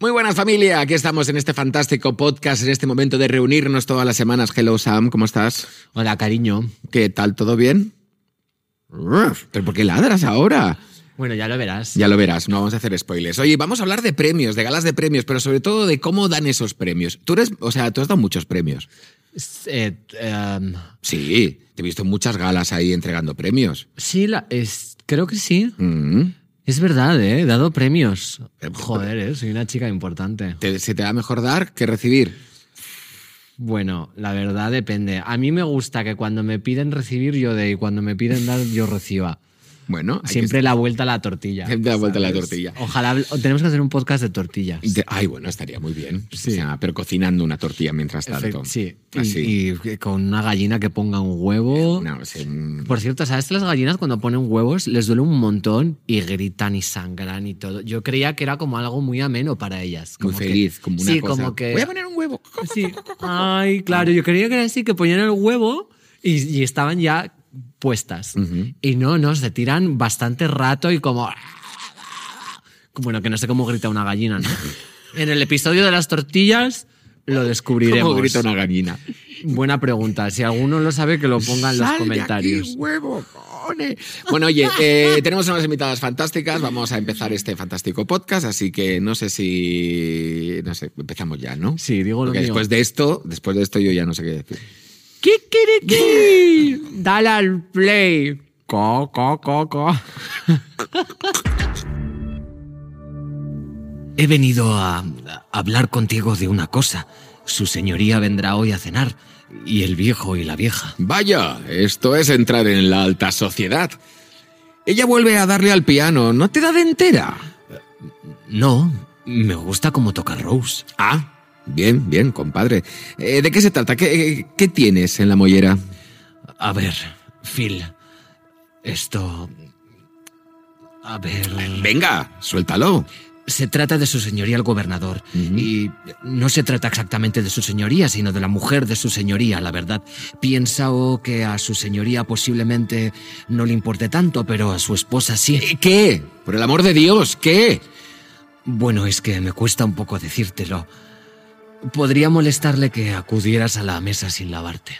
Muy buenas familia, aquí estamos en este fantástico podcast, en este momento de reunirnos todas las semanas. Hello Sam, ¿cómo estás? Hola, cariño. ¿Qué tal? ¿Todo bien? ¿Pero por qué ladras ahora? Bueno, ya lo verás. Ya lo verás, no vamos a hacer spoilers. Oye, vamos a hablar de premios, de galas de premios, pero sobre todo de cómo dan esos premios. Tú eres, o sea, tú has dado muchos premios. Eh, em, Sí, te he visto en muchas galas ahí entregando premios. sí, la- es, creo que sí. Mm. Es verdad, ¿eh? He dado premios. Eh, Joder, ¿eh? Soy una chica importante. ¿Te- ¿Se te da mejor dar que recibir? Bueno, la verdad depende. A mí me gusta que cuando me piden recibir yo dé y cuando me piden dar yo reciba. Bueno, Siempre la vuelta a la tortilla. Siempre la vuelta a la tortilla. Ojalá tenemos que hacer un podcast de tortillas. de- Ay, bueno, estaría muy bien. Sí. O sea, pero cocinando una tortilla mientras tanto. Sí. Y- Así. Y, con una gallina que ponga un huevo. No, sí, Por cierto, ¿sabes que las gallinas cuando ponen huevos les duele un montón y gritan y sangran y todo? Yo creía que era como algo muy ameno para ellas. muy que- feliz, como una sí, cosa. como que... Voy a poner un huevo. Sí. Ay, claro, yo creía que era así, que ponían el huevo y, y estaban ya puestas. Y no, no, se tiran bastante rato y como... Bueno, que no sé cómo grita una gallina, ¿no? En el episodio de las tortillas lo descubriremos. ¿Cómo grita una gallina? Buena pregunta. Si alguno lo sabe, que lo ponga en los comentarios. aquí, huevo, cone. Bueno, oye, eh, tenemos unas invitadas fantásticas. Vamos a empezar este fantástico podcast, así que no sé si. No sé, empezamos ya, ¿no? Sí, digo lo mío. después de esto, después de esto, yo ya no sé qué decir. ¡Kikiriki! Dale al play. Co, co, co, co. He venido a, a hablar contigo de una cosa. Su señoría vendrá hoy a cenar. Y el viejo y la vieja. Vaya, esto es entrar en la alta sociedad. Ella vuelve a darle al piano, ¿no te da de entera? No, me gusta cómo toca Rose. Ah, bien, bien, compadre. Eh, ¿De qué se trata? ¿Qué, qué tienes en la mollera? A ver, Phil. Esto... A ver... Venga, suéltalo. Se trata de su señoría el gobernador. Y no se trata exactamente de su señoría, sino de la mujer de su señoría, la verdad. Pienso que a su señoría posiblemente no le importe tanto, pero a su esposa sí. ¿Qué? Por el amor de Dios, ¿qué? Bueno, es que me cuesta un poco decírtelo. Podría molestarle que acudieras a la mesa sin lavarte.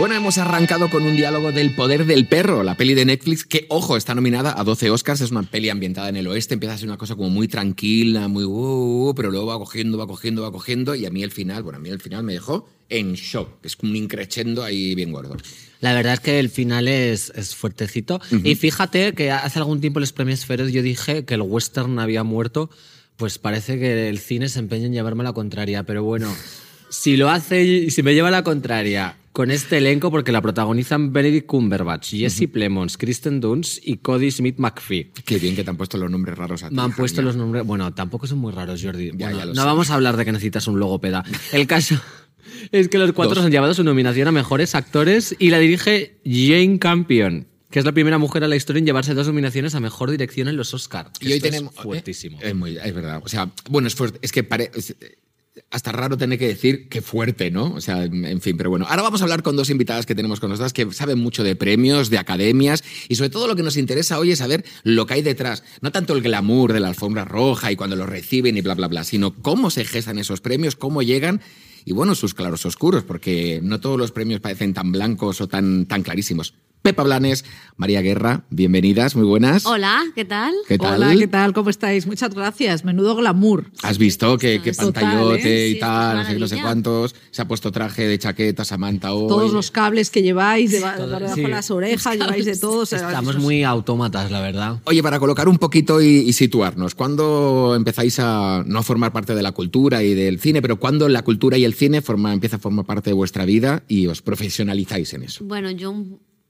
Bueno, hemos arrancado con un diálogo del poder del perro, la peli de Netflix, que, ojo, está nominada a 12 Oscars, es una peli ambientada en el oeste, empieza a ser una cosa como muy tranquila, muy... uh, uh, pero luego va cogiendo, va cogiendo, va cogiendo, y a mí el final, bueno, a mí el final me dejó en shock, es como un increchendo ahí bien gordo. La verdad es que el final es, es fuertecito. Y fíjate que hace algún tiempo en los premios Feroz yo dije que el western había muerto. Pues parece que el cine se empeña en llevarme la contraria. Pero bueno, si lo hace, si me lleva la contraria con este elenco, porque la protagonizan Benedict Cumberbatch, Jesse Plemons, Kristen Dunst y Cody Smith McPhee. Qué bien que te han puesto los nombres raros a ti. Me han puesto los nombres. Bueno, tampoco son muy raros, Jordi. Ya, Bueno, ya lo no sé. vamos a hablar de que necesitas un logopeda. El caso es que los cuatro Dos. han llevado su nominación a mejores actores y la dirige Jane Campion, que es la primera mujer en la historia en llevarse dos nominaciones a mejor dirección en los Oscar. Y hoy es tenemos... fuertísimo. eh, Es, muy, es verdad. O sea, bueno, es fuerte. Es que pare- es- hasta raro tener que decir qué fuerte, ¿no? O sea, en fin, pero bueno. Ahora vamos a hablar con dos invitadas que tenemos con nosotras que saben mucho de premios, de academias y sobre todo lo que nos interesa hoy es saber lo que hay detrás. No tanto el glamour de la alfombra roja y cuando lo reciben y bla, bla, bla, sino cómo se gestan esos premios, cómo llegan y bueno, sus claros oscuros, porque no todos los premios parecen tan blancos o tan, tan clarísimos. Pepa Blanes, María Guerra, bienvenidas, muy buenas. Hola, ¿qué tal? ¿Qué tal? Hola, ¿qué tal? ¿Cómo estáis? Muchas gracias. Menudo glamour. ¿Has visto que, que Total, pantallote ¿eh? y Sí, tal, no sé, qué, no sé cuántos? Se ha puesto traje de chaqueta Samantha hoy. Todos los cables que lleváis debajo sí. de las orejas, lleváis de todo. o sea, Estamos muy autómatas, la verdad. Oye, para colocar un poquito y, y situarnos, ¿cuándo empezáis a no formar parte de la cultura y del cine, pero cuándo la cultura y el cine forma, empieza a formar parte de vuestra vida y os profesionalizáis en eso? Bueno, yo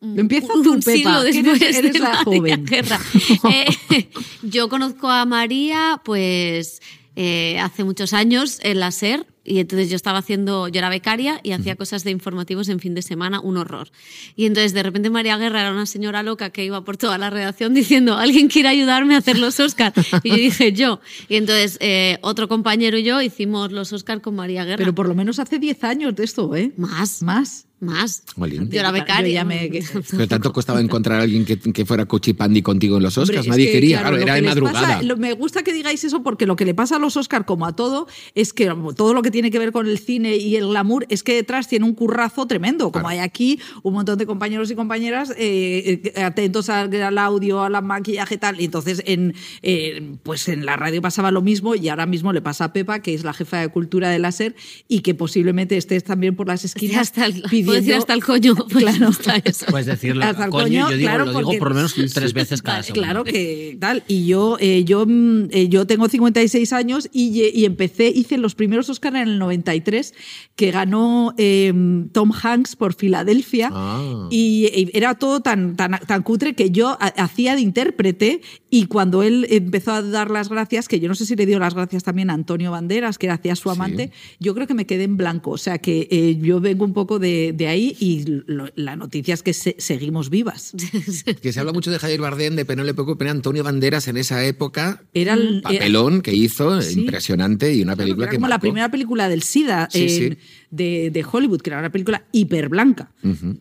un, un- Empieza un tú, Pepa, siglo que eres- después eres de la joven. Guerra. Eh, yo conozco a María, pues eh, hace muchos años en la SER. Y entonces yo estaba haciendo, yo era becaria y hacía cosas de informativos en fin de semana, un horror. Y entonces de repente María Guerra era una señora loca que iba por toda la redacción diciendo, alguien quiere ayudarme a hacer los Oscars. Y yo dije, yo. Y entonces eh, otro compañero y yo hicimos los Oscars con María Guerra. Pero por lo menos hace 10 años de esto, ¿eh? más. Más. Más. Yo era Yo becaria. ya me- Pero tanto costaba encontrar a alguien que, que fuera cochipandi contigo en los Hombre, Oscars. es Nadie que, quería, claro, era que de madrugada. pasa- lo- me gusta que digáis eso porque lo que le pasa a los Oscar, como a todo, es que todo lo que tiene que ver con el cine y el glamour es que detrás tiene un currazo tremendo. Como Claro. hay aquí un montón de compañeros y compañeras eh, eh, atentos al, al audio, al maquillaje y tal. Y entonces en, eh, pues en la radio pasaba lo mismo y ahora mismo le pasa a Pepa, que es la jefa de cultura de la SER y que posiblemente estés también por las Sí, esquinas hasta el, puedo decir hasta el coño. Pues Claro. hasta eso. Puedes decirlo, Hasta el coño, coño, yo digo, claro, lo digo porque- por lo menos tres veces cada semana. Claro que tal. Y yo, eh, yo, mm, eh, yo tengo 56 años y, y empecé, hice los primeros Oscar en el 93, que ganó eh, Tom Hanks por Filadelfia. Ah. Y, y era todo tan, tan, tan cutre que yo ha- hacía de intérprete. Y cuando él empezó a dar las gracias, que yo no sé si le dio las gracias también a Antonio Banderas, que era hacía su amante, yo creo que me quedé en blanco. O sea que eh, yo vengo un poco de, de ahí y lo- la noticia es que se- seguimos vivas. Que se habla mucho de Javier Bardem, de Penélope Cruz, pero Antonio Banderas en esa época. Era el- era- papelón que hizo, Sí. impresionante, y una Claro, película era que como la primera película del SIDA Sí, en- sí. De, de Hollywood, que era una película hiper blanca. Ujú.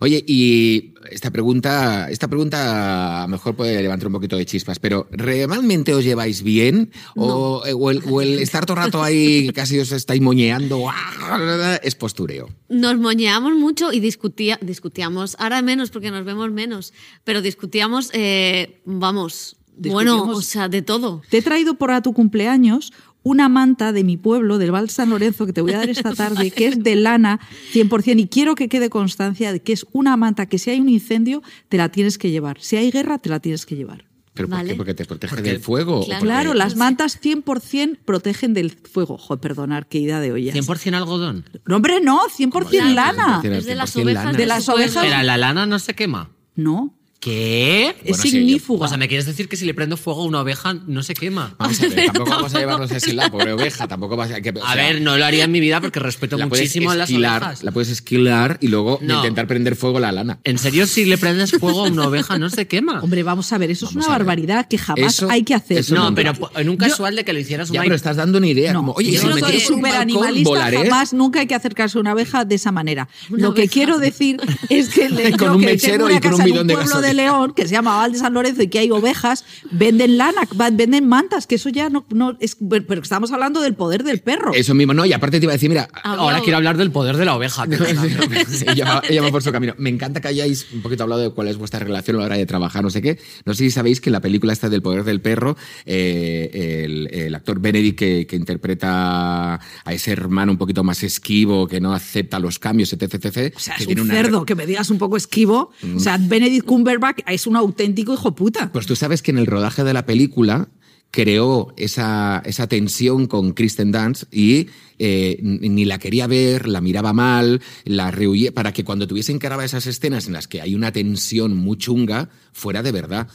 Oye, y esta pregunta, esta pregunta a lo mejor puede levantar un poquito de chispas, pero ¿realmente os lleváis bien? O, o el, o el estar todo el rato ahí casi os estáis moñeando ¡ah! es postureo? Nos moñeamos mucho y discutía, discutíamos, ahora menos porque nos vemos menos, pero discutíamos, eh, vamos, bueno, o sea, de todo. Te he traído por a tu cumpleaños una manta de mi pueblo, del Val San Lorenzo, que te voy a dar esta tarde, que es de lana 100%, y quiero que quede constancia de que es una manta que si hay un incendio, te la tienes que llevar. Si hay guerra, te la tienes que llevar. ¿Pero por qué? Porque te protege Porque- del fuego. Claro. las mantas 100% protegen del fuego. Joder, perdonar, qué idea de ollas. 100% algodón. No, hombre, no, 100% lana. Es de las 100% ovejas lana. De las ovejas- Pero la lana no se quema. No, ¿Qué? es Bueno, sí, yo- ignífuga. O sea, ¿me quieres decir que si le prendo fuego a una oveja no se quema? Vamos a ver, tampoco vamos a llevarnos así la pobre oveja, tampoco vas a... que- o A ver, no lo haría en mi vida porque respeto la muchísimo a las ovejas. La puedes esquilar y luego No. intentar prender fuego a la lana. ¿En serio si le prendes fuego a una oveja no se quema? Hombre, vamos a ver, eso Vamos es una barbaridad que jamás Eso- hay que hacer. eso no, pero en un casual de que lo hicieras Ya, una... pero estás dando una idea. No, como, oye, yo si me que es animalista, volaré. jamás nunca hay que acercarse a una abeja de esa manera. Una Lo que oveja. quiero decir es que le, Con un mechero y con un bidón de gasolina. De León que se llama Val de San Lorenzo y que hay ovejas, venden lana, venden mantas, que eso ya no, no es, pero estamos hablando del poder del perro. Eso mismo, no, y aparte te iba a decir, mira, Ahora quiero hablar del poder de la oveja. ella, va, ella va por su camino. Me encanta que hayáis un poquito hablado de cuál es vuestra relación a la hora de trabajar, no sé qué. No sé si sabéis que en la película esta del poder del perro, eh, el, el actor Benedict que, que interpreta a ese hermano un poquito más esquivo, que no acepta los cambios, etc, etc. o sea, que es tiene un una- cerdo, que me digas un poco esquivo. O sea, Benedict Cumberbatch es un auténtico hijo puta. Pues tú sabes que en el rodaje de la película creó esa, esa tensión con Kristen Dunst y eh, ni la quería ver, la miraba mal, la rehuía, para que cuando tuviesen que grabar esas escenas en las que hay una tensión muy chunga, fuera de verdad.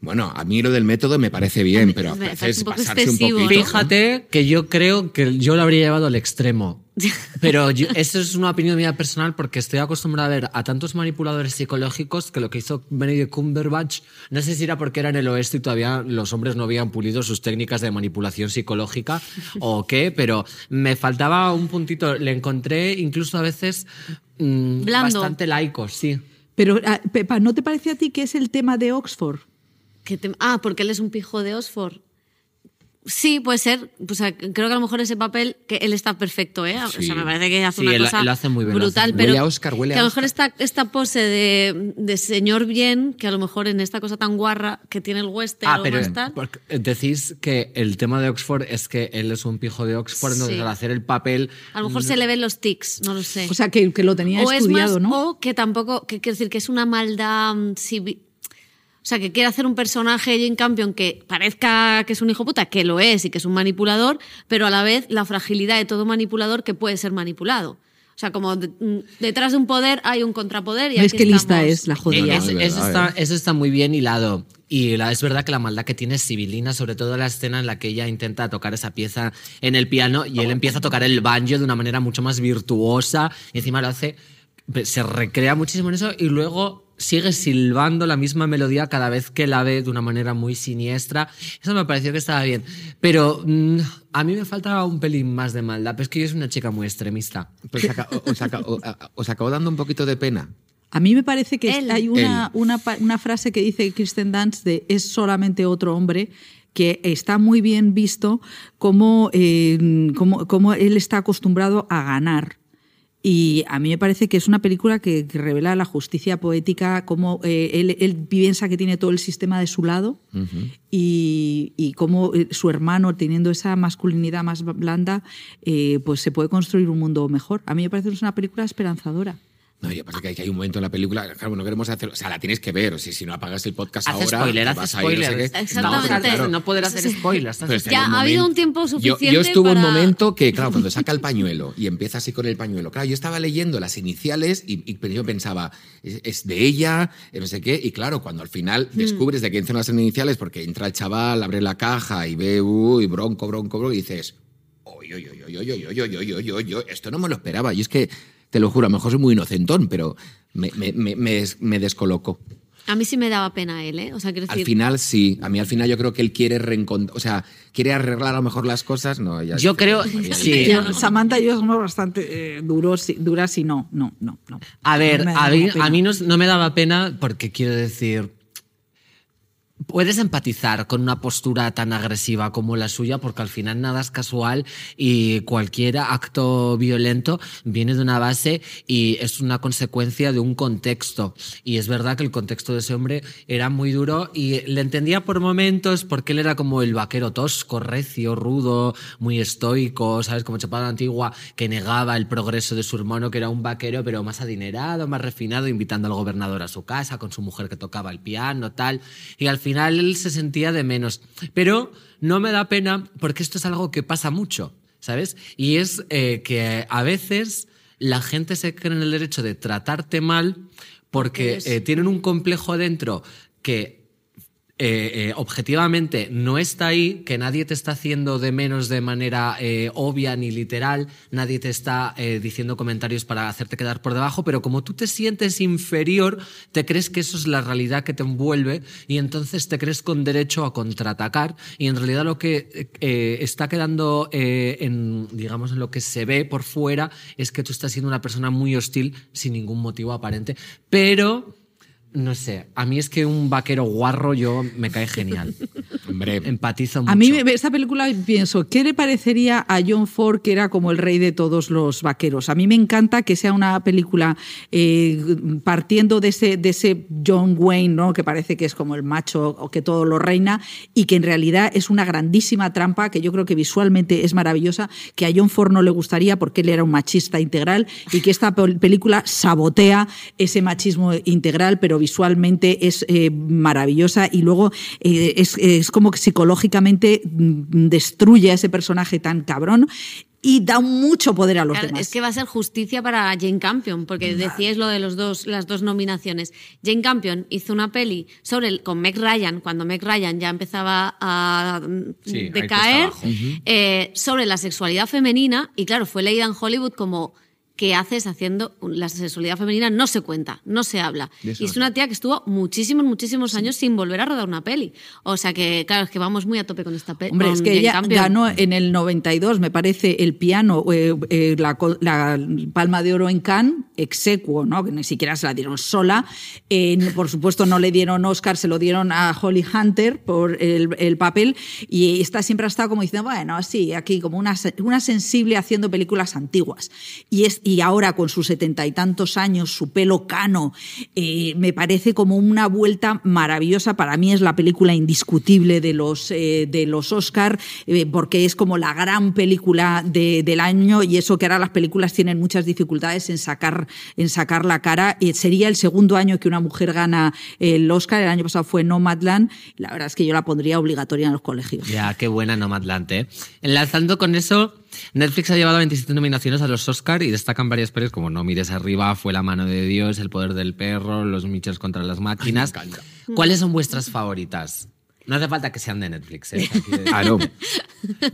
Bueno, a mí lo del método me parece bien, pero a veces un poco pasarse. Fíjate que yo creo que yo lo habría llevado al extremo. Pero yo- eso es una opinión mía personal porque estoy acostumbrada a ver a tantos manipuladores psicológicos que lo que hizo Benedict Cumberbatch, no sé si era porque era en el oeste y todavía los hombres no habían pulido sus técnicas de manipulación psicológica o qué, pero me faltaba un puntito. Le encontré incluso a veces mm, bastante laico, sí. Pero, ah, Pepa, ¿no te parece a ti que es el tema de Oxford? Te- ah, porque él es un pijo de Oxford. Sí, puede ser. O sea, creo que a lo mejor ese papel, que él está perfecto, ¿eh? O Sí. sea, me parece que hace Sí, una él- cosa él lo hace muy bien, hace brutal. bien. Pero Huele a Oscar, huele a que a lo mejor esta, esta pose de, de señor bien, que a lo mejor en esta cosa tan guarra que tiene el western Ah, o pero más tal. porque decís que el tema de Oxford es que él es un pijo de Oxford, entonces Sí. al hacer el papel A lo mejor se le ven los tics, no lo sé. O sea, que, que lo tenía o es estudiado, más, ¿no? o que tampoco, que quiero decir que es una maldad mm, civi- O sea, que quiere hacer un personaje Jane Campion que parezca que es un hijo puta, que lo es y que es un manipulador, pero a la vez la fragilidad de todo manipulador que puede ser manipulado. O sea, como de- mm, detrás de un poder hay un contrapoder y ¿Ves aquí qué lista estamos. es la Eh, jodida? es- eso, está, eso está muy bien hilado. Y la- es verdad que la maldad que tiene es sibilina, sobre todo la escena en la que ella intenta tocar esa pieza en el piano y él empieza a tocar el banjo de una manera mucho más virtuosa y encima lo hace, se recrea muchísimo en eso y luego sigue silbando la misma melodía cada vez que la ve de una manera muy siniestra. Eso me pareció que estaba bien. Pero mm, a mí me falta un pelín más de maldad, pero es que yo soy una chica muy extremista. Pues os, aca- o- a- os acabó dando un poquito de pena. A mí me parece que Él. hay una, una frase que dice Kristen Dance de es solamente otro hombre que está muy bien visto como, eh, como, como él está acostumbrado a ganar. Y a mí me parece que es una película que, que revela la justicia poética, cómo eh, él, él piensa que tiene todo el sistema de su lado y, y cómo eh, su hermano, teniendo esa masculinidad más blanda, eh, pues se puede construir un mundo mejor. A mí me parece que es una película esperanzadora. No, yo pasa que hay, que hay un momento en la película, claro, no queremos hacer, o sea, la tienes que ver, o si, si no apagas el podcast Hace ahora, spoiler, hace vas a ir, no sé qué. Exactamente. No, claro, No poder hacer spoilers. Pero Ya un ha habido un tiempo suficiente Yo, estuve un para- momento que, claro, cuando saca el pañuelo y empieza así con el pañuelo, claro, yo estaba leyendo las iniciales y, y yo pensaba, es, es de ella, eh, no sé qué, y claro, cuando al final Hmm. descubres de quién son las iniciales, porque entra el chaval, abre la caja y ve, uy, bronco, bronco, bronco, y dices, oy, oy, oy, oy, oy, oy, oy, oy, oy, oy, oy, esto no me lo esperaba. Y es que, te lo juro, a lo mejor soy muy inocentón, pero me, me, me, me des- me descolocó. A mí sí me daba pena él, ¿eh? O sea, quiero Al final sí, a mí al final yo creo que él quiere reencontrar, o sea, quiere arreglar a lo mejor las cosas, no, ya Yo creo- María, sí. Yo, Samantha y yo somos bastante eh, duros, y- duras y no, no, no, no. A ver, No a mí, pena. a mí no, no me daba pena porque quiero decir, puedes empatizar con una postura tan agresiva como la suya porque al final nada es casual y cualquier acto violento viene de una base y es una consecuencia de un contexto. Y es verdad que el contexto de ese hombre era muy duro y le entendía por momentos porque él era como el vaquero tosco, recio, rudo, muy estoico, ¿sabes? Como chapada antigua que negaba el progreso de su hermano que era un vaquero pero más adinerado, más refinado, invitando al gobernador a su casa con su mujer que tocaba el piano, tal. Y al final él se sentía de menos. Pero no me da pena porque esto es algo que pasa mucho, ¿sabes? Y es eh, que a veces la gente se cree en el derecho de tratarte mal porque eh, tienen un complejo dentro que eh, eh, objetivamente no está ahí, que nadie te está haciendo de menos de manera eh, obvia ni literal, nadie te está eh, diciendo comentarios para hacerte quedar por debajo, pero como tú te sientes inferior, te crees que eso es la realidad que te envuelve y entonces te crees con derecho a contraatacar y en realidad lo que está quedando en, digamos, en lo que se ve por fuera es que tú estás siendo una persona muy hostil sin ningún motivo aparente, pero... No sé, a mí es que un vaquero guarro yo me cae genial. Hombre, Empatizo mucho. A mí me- esta película pienso, ¿qué le parecería a John Ford que era como el rey de todos los vaqueros? A mí me encanta que sea una película eh, partiendo de ese, de ese John Wayne, ¿no? que parece que es como el macho o que todo lo reina, y que en realidad es una grandísima trampa que yo creo que visualmente es maravillosa, que a John Ford no le gustaría porque él era un machista integral y que esta pel- película sabotea ese machismo integral, pero visualmente es eh, maravillosa y luego eh, es, es como que psicológicamente mm, destruye a ese personaje tan cabrón y da mucho poder a los Claro, demás. es que va a ser justicia para Jane Campion, porque decíais lo de los dos, las dos nominaciones. Jane Campion hizo una peli sobre el- con Meg Ryan, cuando Meg Ryan ya empezaba a mm, Sí, decaer, eh, sobre la sexualidad femenina, y claro, fue leída en Hollywood como ¿qué haces haciendo la sexualidad femenina? No se cuenta, no se habla. Y es una tía que estuvo muchísimos, muchísimos años sin volver a rodar una peli. O sea que, claro, es que vamos muy a tope con esta peli. Hombre, es que ella ganó en el 92, me parece, el piano, eh, eh, la, la Palma de Oro en Cannes, execuo, ¿no? que ni siquiera se la dieron sola. Eh, por supuesto, no le dieron Oscar, se lo dieron a Holly Hunter por el, el papel. Y esta siempre ha estado como diciendo, bueno, sí, aquí como una, una sensible haciendo películas antiguas. Y, es, y ahora, con sus setenta y tantos años, su pelo cano, eh, me parece como una vuelta maravillosa. Para mí es la película indiscutible de los, eh, de los Oscar, eh, porque es como la gran película de- del año y eso que ahora las películas tienen muchas dificultades en sacar, en sacar la cara. Y sería el segundo año que una mujer gana el Oscar, el año pasado fue Nomadland. La verdad es que yo la pondría obligatoria en los colegios. Ya, qué buena Nomadland, ¿eh? Enlazando con eso, Netflix ha llevado 27 nominaciones a los Oscar y destacan varias pelis como No mires arriba, Fue la mano de Dios, El poder del perro, Los Mitchells contra las máquinas. ¿Cuáles son vuestras favoritas? No hace falta que sean de Netflix, ¿eh? Ah, no.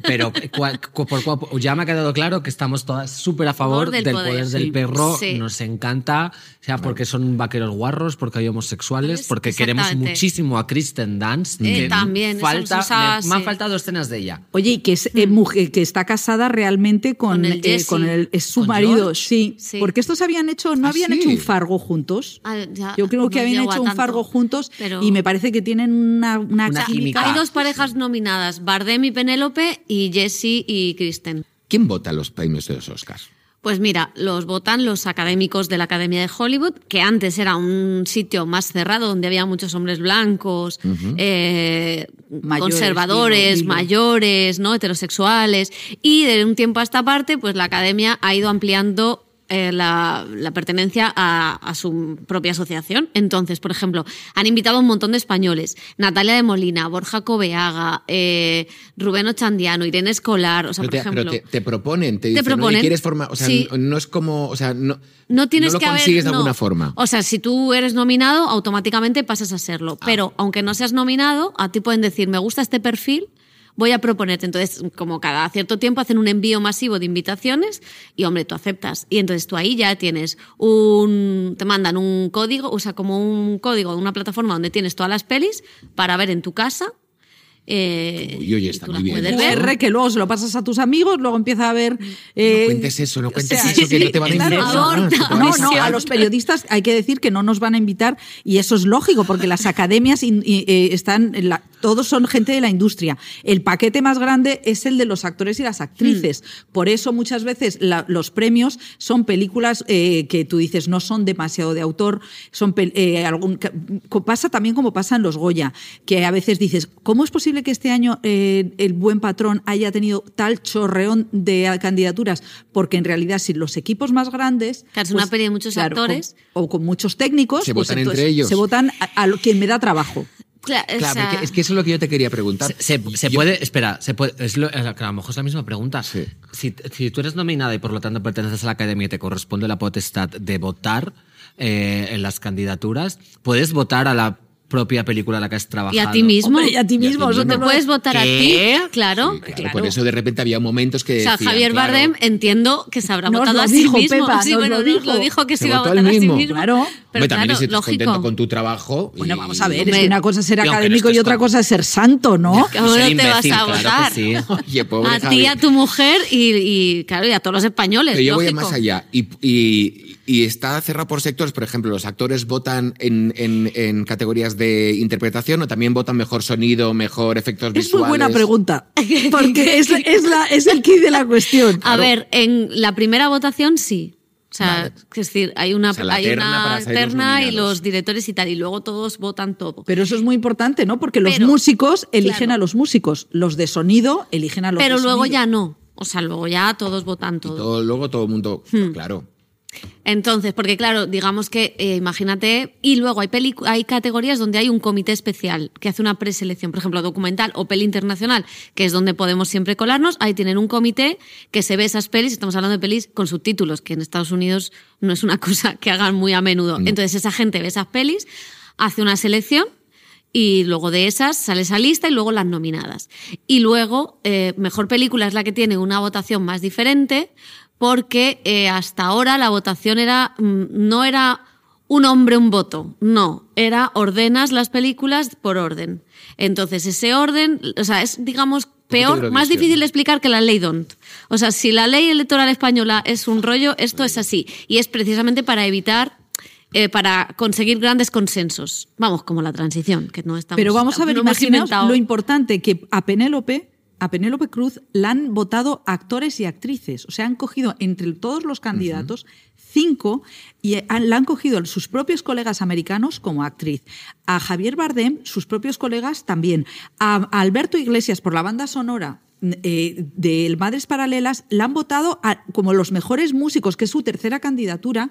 Pero cua- por cua- ya me ha quedado claro que estamos todas súper a favor del del, poder, poder, sí. del perro. Sí. Nos encanta, sea porque son vaqueros guarros, porque hay homosexuales, Es- porque queremos muchísimo a Kristen Dunst. Eh, que también, falta, muchacha, me, me han sí. faltado escenas de ella. Oye, y que, es, eh, mujer, que está casada realmente con, Con el eh, con el, es su ¿Con marido, sí, Sí. Porque estos habían hecho, no Ah, habían sí. hecho un fargo juntos. Ah, ya, Yo creo que habían hecho un tanto, fargo juntos pero- y me parece que tienen una, una, Una química. Hay dos parejas nominadas, Bardem y Penélope y Jessie y Kristen. ¿Quién vota los premios de los Oscars? Pues mira, los votan los académicos de la Academia de Hollywood, que antes era un sitio más cerrado donde había muchos hombres blancos, eh, Mayores, conservadores, dilo, dilo. mayores, ¿no? heterosexuales. Y de un tiempo a esta parte, pues la Academia ha ido ampliando eh, la, la pertenencia a, a su propia asociación. Entonces, por ejemplo, han invitado a un montón de españoles. Natalia de Molina, Borja Cobeaga, eh, Rubén Ochandiano, Irene Escolar, o sea, Pero por te, ejemplo... pero te, te proponen, te dicen, "Oye, proponen, ¿quieres formar? O sea, sí. no, no es como, o sea, no, No tienes lo que haber- consigues de no. alguna forma. O sea, si tú eres nominado, automáticamente pasas a serlo. Ah. Pero aunque no seas nominado, a ti pueden decir, me gusta este perfil, voy a proponerte. Entonces, como cada cierto tiempo hacen un envío masivo de invitaciones y, hombre, tú aceptas. Y entonces tú ahí ya tienes un... Te mandan un código, o sea, como un código de una plataforma donde tienes todas las pelis para ver en tu casa. Eh, Uy, oye, y está muy bien. ver. QR que luego se lo pasas a tus amigos, luego empieza a ver... eh, no cuentes eso, no cuentes sea, eso, que no te van a invitar. No, no, a los periodistas hay que decir que no nos van a invitar y eso es lógico porque las academias in- y, eh, están, en la- todos son gente de la industria. El paquete más grande es el de los actores y las actrices. Por eso muchas veces la- los premios son películas eh, que tú dices no son demasiado de autor, son pel- eh, algún, pasa también como pasa en los Goya, que a veces dices, ¿cómo es posible que este año eh, el buen patrón haya tenido tal chorreón de candidaturas? Porque en realidad si los equipos más grandes... pues, Claro, es una peli de muchos actores. con- o con muchos técnicos. Se pues votan entonces entre ellos. Se votan a, quien me da trabajo. O Claro, sea, porque es que eso es lo que yo te quería preguntar. Se, se- se Yo- puede, espera, se puede, es lo- a lo mejor es la misma pregunta. Sí. Si, si tú eres nominada y por lo tanto perteneces a la academia y te corresponde la potestad de votar eh, en las candidaturas, puedes votar a la propia película a la que has trabajado. Y a ti mismo. Hombre, y a ti mismo, eso Te te puedes votar a ti. ¿Qué? Claro, Sí, claro, claro. Por eso de repente había momentos que. O sea, decían, Javier claro, Bardem entiendo que se habrá Nos votado a sí dijo, mismo. Pepa, sí, nos bueno, lo nos dijo. lo dijo que Se se, iba a votar a sí mismo. mismo. Claro. Pero Hombre, también claro, si estás contento lógico. con tu trabajo. Bueno, y- vamos a ver, es que una cosa es ser Y aunque no académico y otra con- cosa es ser santo, ¿no? ¿Cómo Ser no te vas imbécil, a claro que votar? sí. Oye, pobre a ti, a tu mujer y, y, claro, y a todos los españoles. Pero yo voy lógico. más allá. Y, y- y está cerrado por sectores. Por ejemplo, ¿los actores votan en, en- en categorías de interpretación o también votan mejor sonido, mejor efectos Es visuales? muy buena pregunta, porque es, es, la, es el kit de la cuestión. A ver, en la primera votación sí. O sea, es decir, hay una, O sea, hay terna una terna y los directores y tal, y luego todos votan todo. Pero eso es muy importante, ¿no? Porque los Pero, músicos eligen claro. a los músicos, los de sonido eligen a los Pero de luego sonido. ya no. O sea, luego ya todos votan Y todo- luego todo el mundo. Hmm. Claro. Entonces, porque claro, digamos que, eh, imagínate, y luego hay, pelicu- hay categorías donde hay un comité especial que hace una preselección, por ejemplo, documental o peli internacional, que es donde podemos siempre colarnos, ahí tienen un comité que se ve esas pelis, estamos hablando de pelis con subtítulos, que en Estados Unidos no es una cosa que hagan muy a menudo. Entonces, esa gente ve esas pelis, hace una selección y luego de esas sale esa lista y luego las nominadas. Y luego, eh, mejor película es la que tiene una votación más diferente, porque eh, hasta ahora la votación era mm, no era un hombre, un voto. No, era ordenas las películas por orden. Entonces, ese orden, o sea, es, digamos, peor, más difícil de explicar que la ley DONT. O sea, si la ley electoral española es un rollo, esto es así. Y es precisamente para evitar, eh, para conseguir grandes consensos. Vamos, como la transición, que no estamos. Pero vamos a ver, no imaginaos lo importante que a Penélope, a Penélope Cruz la han votado actores y actrices. O sea, han cogido entre todos los candidatos cinco y han- la han cogido sus propios colegas americanos como actriz. A Javier Bardem, sus propios colegas también. A, a Alberto Iglesias por la banda sonora eh, de Madres Paralelas la han votado a- como los mejores músicos, que es su tercera candidatura,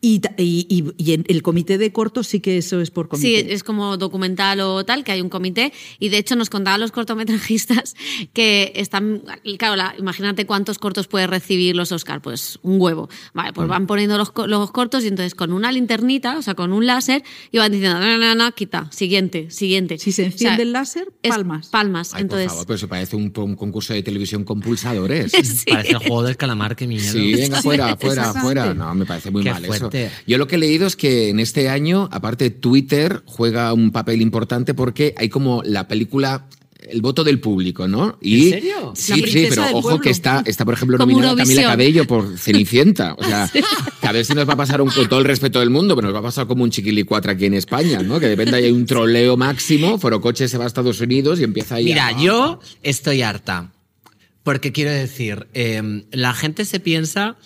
Y, ta- y- y- y en el comité de cortos sí que eso es por Sí, comité. es como documental o tal, que hay un comité. Y de hecho nos contaban los cortometrajistas que están. Claro, la- imagínate cuántos cortos puede recibir los Oscar. Pues un huevo. Vale, Mm. pues van poniendo los, los cortos y entonces con una linternita, o sea, con un láser, y van diciendo, no, no, no, quita, siguiente, siguiente. Si se O sea, enciende el láser, es palmas. Palmas. Ay, entonces. por favor, pero eso parece un, un concurso de televisión con pulsadores. Parece el juego del calamar, qué miedo. Sí, venga, fuera, fuera, fuera. No, me parece muy Qué mal fuerte. eso. Yo lo que he leído es que en este año, aparte, Twitter juega un papel importante porque hay como la película. El voto del público, ¿no? Y, ¿En serio? Sí, sí, pero ojo pueblo. que está, está, por ejemplo, nominada Camila. Cabello por Cenicienta. O sea, que a ver si nos va a pasar un, con todo el respeto del mundo, pero nos va a pasar como un chiquilicuatra aquí en España, ¿no? Que de repente hay un troleo máximo, Forocoche se va a Estados Unidos y empieza ahí Mira, a- yo estoy harta. Porque quiero decir, eh, la gente se piensa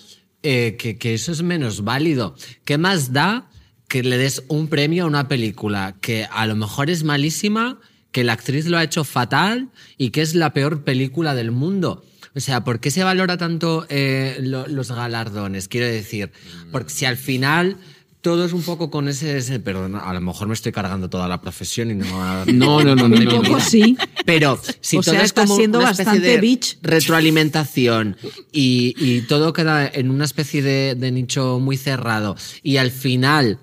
eh, que, eso es menos válido. ¿Qué más da que le des un premio a una película que a lo mejor es malísima, que la actriz lo ha hecho fatal y que es la peor película del mundo? O sea, ¿por qué se valora tanto eh, lo- los galardones? Quiero decir, porque si al final todo es un poco con ese, ese- perdón, a lo mejor me estoy cargando toda la profesión y no No, no, no, no, no, no. vida. poco sí. Pero si O todo sea, es como siendo una especie bastante de bitch. retroalimentación y, y todo queda en una especie de, de nicho muy cerrado y al final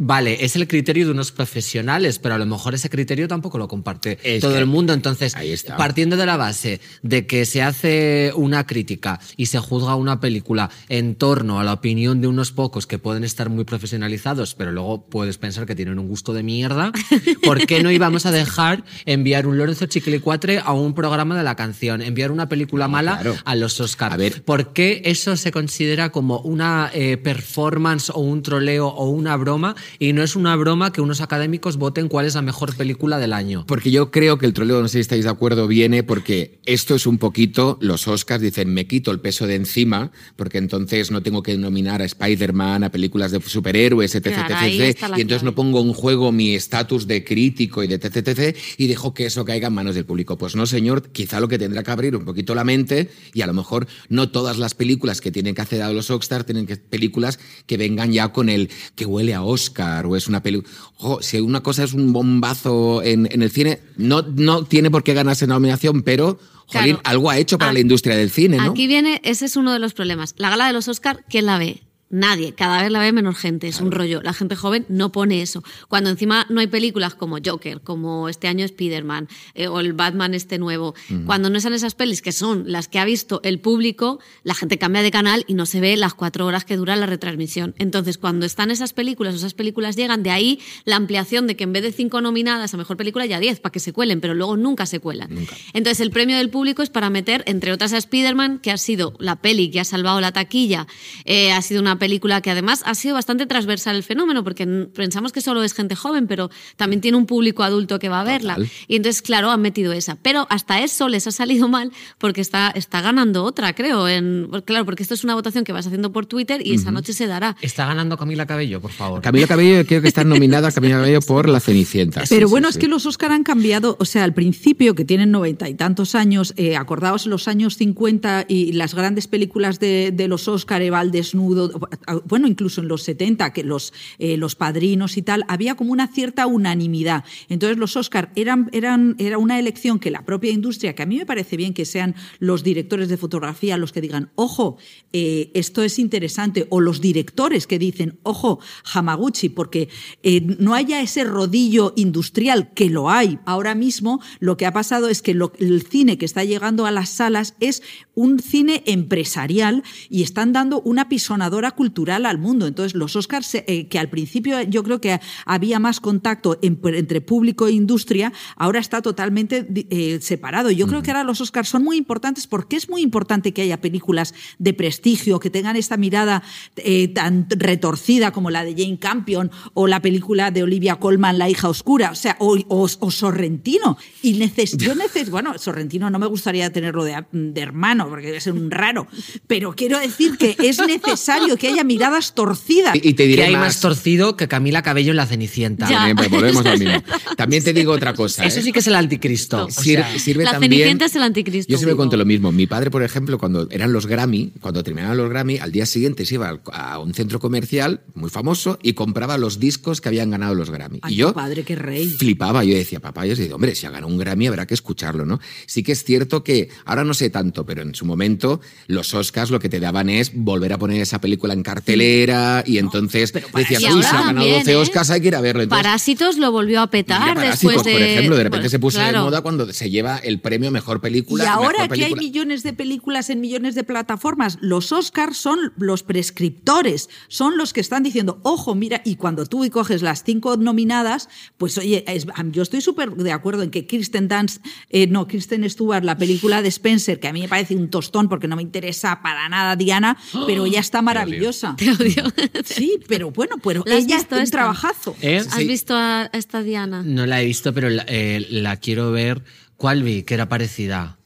Vale, es el criterio de unos profesionales, pero a lo mejor ese criterio tampoco lo comparte Es todo el mundo. Entonces, partiendo de la base de que se hace una crítica y se juzga una película en torno a la opinión de unos pocos que pueden estar muy profesionalizados, pero luego puedes pensar que tienen un gusto de mierda, ¿por qué no íbamos a dejar enviar un Lorenzo Chiquilicuatre a un programa de la canción, enviar una película mala claro. a los Oscars? A ver. ¿Por qué eso se considera como una eh, performance o un troleo o una broma y no es una broma que unos académicos voten cuál es la mejor película del año? Porque yo creo que el troleo, no sé si estáis de acuerdo, viene porque esto es un poquito, los Oscars dicen, me quito el peso de encima, porque entonces no tengo que nominar a Spider-Man, a películas de superhéroes, etc, Claro, etc, y entonces clave. no pongo en juego mi estatus de crítico y de etc, etc, y dejo que eso caiga en manos del público. Pues no, señor, quizá lo que tendrá que abrir un poquito la mente, y a lo mejor no todas las películas que tienen que hacer a los Oscars tienen que películas que vengan ya con el que huele a Oscar, o es una película... Ojo, si una cosa es un bombazo en, en el cine, no, no tiene por qué ganarse una nominación, pero, jolín, Claro. algo ha hecho para Ah, la industria del cine, ¿no? Aquí viene, ese es uno de los problemas. La gala de los Oscar, ¿quién la ve? Nadie, cada vez la ve menos gente, es un rollo. La gente joven no pone eso. Cuando encima no hay películas como Joker, como este año Spider-Man eh, o el Batman este nuevo, cuando no están esas pelis que son las que ha visto el público, la gente cambia de canal y no se ve las cuatro horas que dura la retransmisión. Entonces, cuando están esas películas, esas películas llegan, de ahí la ampliación de que en vez de cinco nominadas a mejor película ya diez, para que se cuelen, pero luego nunca se cuelan. Entonces, el premio del público es para meter, entre otras, a Spider-Man, que ha sido la peli que ha salvado la taquilla, eh, ha sido una película que además ha sido bastante transversal el fenómeno, porque pensamos que solo es gente joven, pero también tiene un público adulto que va a verla. Total. Y entonces, claro, han metido esa. Pero hasta eso les ha salido mal porque está, está ganando otra, creo. En, claro, porque esto es una votación que vas haciendo por Twitter y esa noche se dará. Está ganando Camila Cabello, por favor. Camila Cabello, creo que está nominada Camila Cabello por La Cenicienta. Pero Sí, bueno, sí, es sí. que los Oscar han cambiado, o sea, al principio, que tienen noventa y tantos años, eh, acordaos los años 50 y las grandes películas de, de los Oscar, Eva al desnudo, bueno, incluso en los 70, que los, eh, los padrinos y tal, había como una cierta unanimidad. Entonces los Oscar eran, eran, era una elección que la propia industria, que a mí me parece bien que sean los directores de fotografía los que digan, ojo, eh, esto es interesante, o los directores que dicen, ojo, Hamaguchi, porque eh, no haya ese rodillo industrial que lo hay ahora mismo, lo que ha pasado es que el cine que está llegando a las salas es un cine empresarial y están dando una pisonadora cultural al mundo. Entonces, los Oscars, eh, que al principio yo creo que había más contacto en- entre público e industria, ahora está totalmente eh, separado. Yo creo que ahora los Oscars son muy importantes porque es muy importante que haya películas de prestigio, que tengan esta mirada eh, tan retorcida como la de Jane Campion o la película de Olivia Colman, La hija oscura, o sea, o, o- o Sorrentino. Y neces yo neces bueno, Sorrentino no me gustaría tenerlo de, de hermano porque debe ser un raro, pero quiero decir que es necesario que que haya miradas torcidas. Y, y te Que diré hay más. más. torcido que Camila Cabello en la Cenicienta. Ya. También, pero volvemos a lo mismo. También te digo otra cosa. Eso ¿eh? sí que es el anticristo. O sea, sirve la también. Cenicienta es el anticristo. Yo siempre digo. cuento lo mismo. Mi padre, por ejemplo, cuando eran los Grammy, cuando terminaban los Grammy, al día siguiente se iba a un centro comercial muy famoso y compraba los discos que habían ganado los Grammy. Ay, y yo padre, qué rey. flipaba. Yo decía, papá, yo decía, hombre, si ha ganado un Grammy habrá que escucharlo, ¿no? Sí que es cierto que ahora no sé tanto, pero en su momento los Oscars lo que te daban es volver a poner esa película en cartelera y entonces decías, Y uy, se ha ganado también, 12 ¿eh? Oscars, hay que ir a verlo. Entonces, Parásitos lo volvió a petar Parásitos, después de. por ejemplo, de repente se puso claro. de moda cuando se lleva el premio mejor película. Y ahora que hay millones de películas en millones de plataformas, los Oscars son los prescriptores, son los que están diciendo, ojo, mira, y cuando tú coges las cinco nominadas, pues oye, es- yo estoy súper de acuerdo en que Kirsten Dunst, eh, no, Kristen Stewart, la película de Spencer, que a mí me parece un tostón porque no me interesa para nada Diana, pero ella está maravillosa. Te odio. Sí, pero bueno, pero ¿La has ella visto es un esta? trabajazo. ¿eh? ¿Has visto a esta Diana? No la he visto, pero la, eh, la quiero ver. ¿Cuál vi? Que era parecida.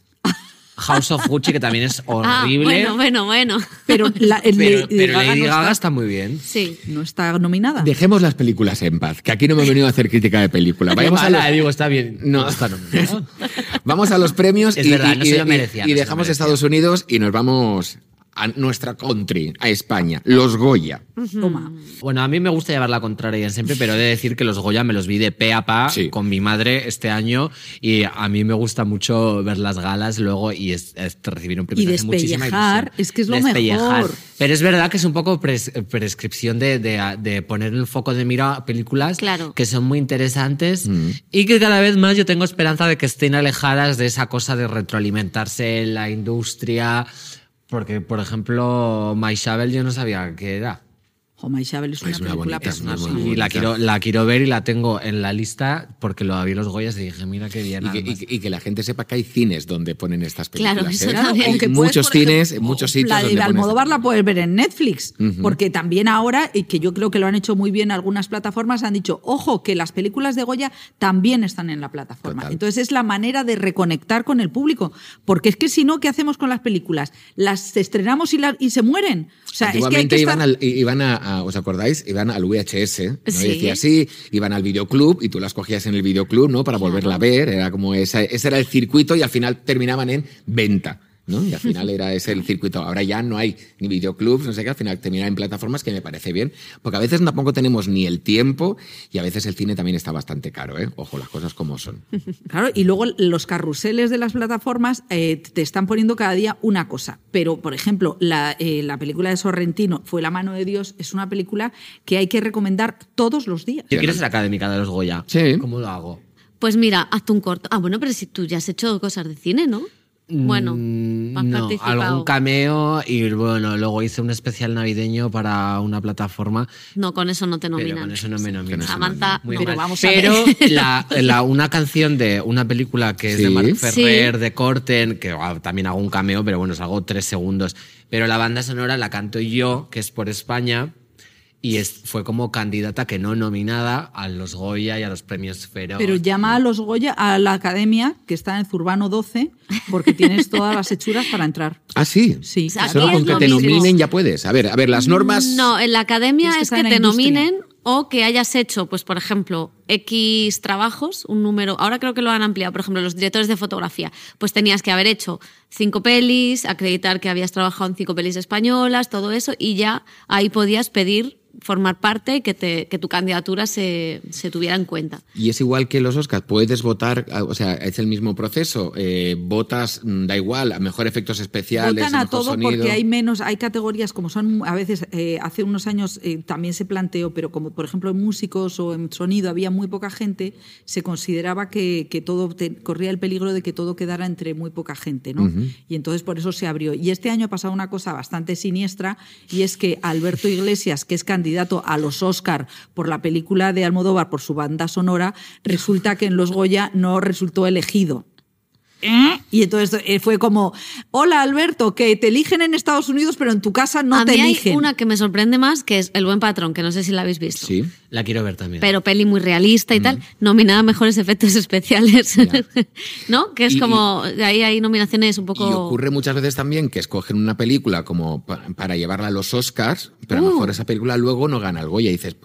House of Gucci, que también es Ah, horrible. bueno, bueno, bueno. Pero, la, el pero, Lady pero Gaga Lady no está- está muy bien. Sí. no está nominada. Dejemos las películas en paz, que aquí no me he venido a hacer crítica de película. Vayamos a los- digo, está bien. No. está nominada. Vamos a los premios Es y, verdad, y- no se lo y- merecía, y no se lo dejamos merecía. Estados Unidos y nos vamos a nuestra country, a España, los Goya. Toma. Bueno, a mí me gusta llevar la contraria siempre, pero he de decir que los Goya me los vi de pe a pa Sí. con mi madre este año y a mí me gusta mucho ver las galas luego y es, es recibir un premio. Y despellejar, es que es lo Despellejar. mejor. Pero es verdad que es un poco pres- prescripción de, de- de poner el foco de mira a películas Claro. que son muy interesantes Mm. y que cada vez más yo tengo esperanza de que estén alejadas de esa cosa de retroalimentarse en la industria. Porque, por ejemplo, Shovel yo no sabía qué era. My Shovel es una, Es una película bonita, es una preciosa. muy Y la quiero, la quiero ver y la tengo en la lista porque lo vi los Goyas y dije, mira qué bien. Y que, y que- y que la gente sepa que hay cines donde ponen estas películas. Claro, ¿eh? Claro, muchos cines, en muchos sitios. La de donde Almodóvar la puedes ver en Netflix, porque también ahora, y que yo creo que lo han hecho muy bien algunas plataformas, han dicho, ojo, que las películas de Goya también están en la plataforma. Total. Entonces es la manera de reconectar con el público, porque es que si no, ¿qué hacemos con las películas? Las estrenamos y, la- y se mueren. O sea, es que hay Antiguamente que iban, estar... al, iban a, a- ¿os acordáis? Iban al VHS, ¿no? Sí. Y decía así, iban al videoclub y tú las cogías en el videoclub, ¿no? Para volverla a ver, era como esa, ese era el circuito y al final terminaban en venta. ¿No? Y al final era ese el circuito. Ahora ya no hay ni videoclubs, no sé qué, al final termina en plataformas que me parece bien, porque a veces tampoco tenemos ni el tiempo y a veces el cine también está bastante caro, ¿eh? Ojo, las cosas como son. Claro, y luego los carruseles de las plataformas eh, te están poniendo cada día una cosa. Pero, por ejemplo, la, eh, la película de Sorrentino, Fue la mano de Dios, es una película que hay que recomendar todos los días. Yo quiero ser académica de los Goya. Sí. ¿Cómo lo hago? Pues mira, hazte un corto. Ah, bueno, pero si tú ya has hecho cosas de cine, ¿no? Bueno, Mm, has no, participado. algún cameo y bueno, luego hice un especial navideño para una plataforma. No, con eso no te Pero nominan. con eso no me nominan. Samantha, Muy no. Pero mal. vamos a Pero ver. la, la- una canción de una película que es de. Marc Sí. Ferrer, de Corten, que ah, también hago un cameo, pero bueno, salgo tres segundos. Pero la banda sonora la canto yo, que es por España, y es, fue como candidata que no nominada a los Goya y a los premios Feroz. Pero llama a los Goya, a la academia, que está en Zurbano 12, porque tienes todas las hechuras para entrar. Ah, sí. Sí. Aquí Solo es con que te mismo. nominen ya puedes. A ver, a ver, las normas. No, en la academia Tienes que es que te industria. nominen o que hayas hecho, pues por ejemplo, X trabajos, un número, ahora creo que lo han ampliado, por ejemplo, los directores de fotografía, pues tenías que haber hecho cinco pelis, acreditar que habías trabajado en cinco pelis españolas, todo eso, y ya ahí podías pedir formar parte y que, te, que tu candidatura se, se tuviera en cuenta. Y es igual que los Oscars, puedes votar, ah, o sea, es el mismo proceso. eh, votas, mm, da igual, a mejor efectos especiales, Votan a mejor todo sonido. porque hay menos, hay categorías como son, a veces, eh, hace unos años eh, también se planteó, pero como por ejemplo en músicos o en sonido había muy poca gente, se consideraba que, que todo te- corría el peligro de que todo quedara entre muy poca gente, ¿no? Y entonces por eso se abrió. Y este año ha pasado una cosa bastante siniestra y es que Alberto Iglesias, que es candidato a los Oscar por la película de Almodóvar, por su banda sonora, resulta que en los Goya no resultó elegido. ¿Eh? Y entonces eh, fue como, hola Alberto, que te eligen en Estados Unidos, pero en tu casa no a te mí hay eligen. una que me sorprende más, que es El buen patrón, que no sé si la habéis visto. Sí. La quiero ver también. Pero peli muy realista y tal, nominada a mejores efectos especiales. ¿No? Que es Y- como, ahí hay nominaciones un poco... Y ocurre muchas veces también que escogen una película como pa- para llevarla a los Oscars, pero a lo Uh. mejor esa película luego no gana el Goya. Y dices,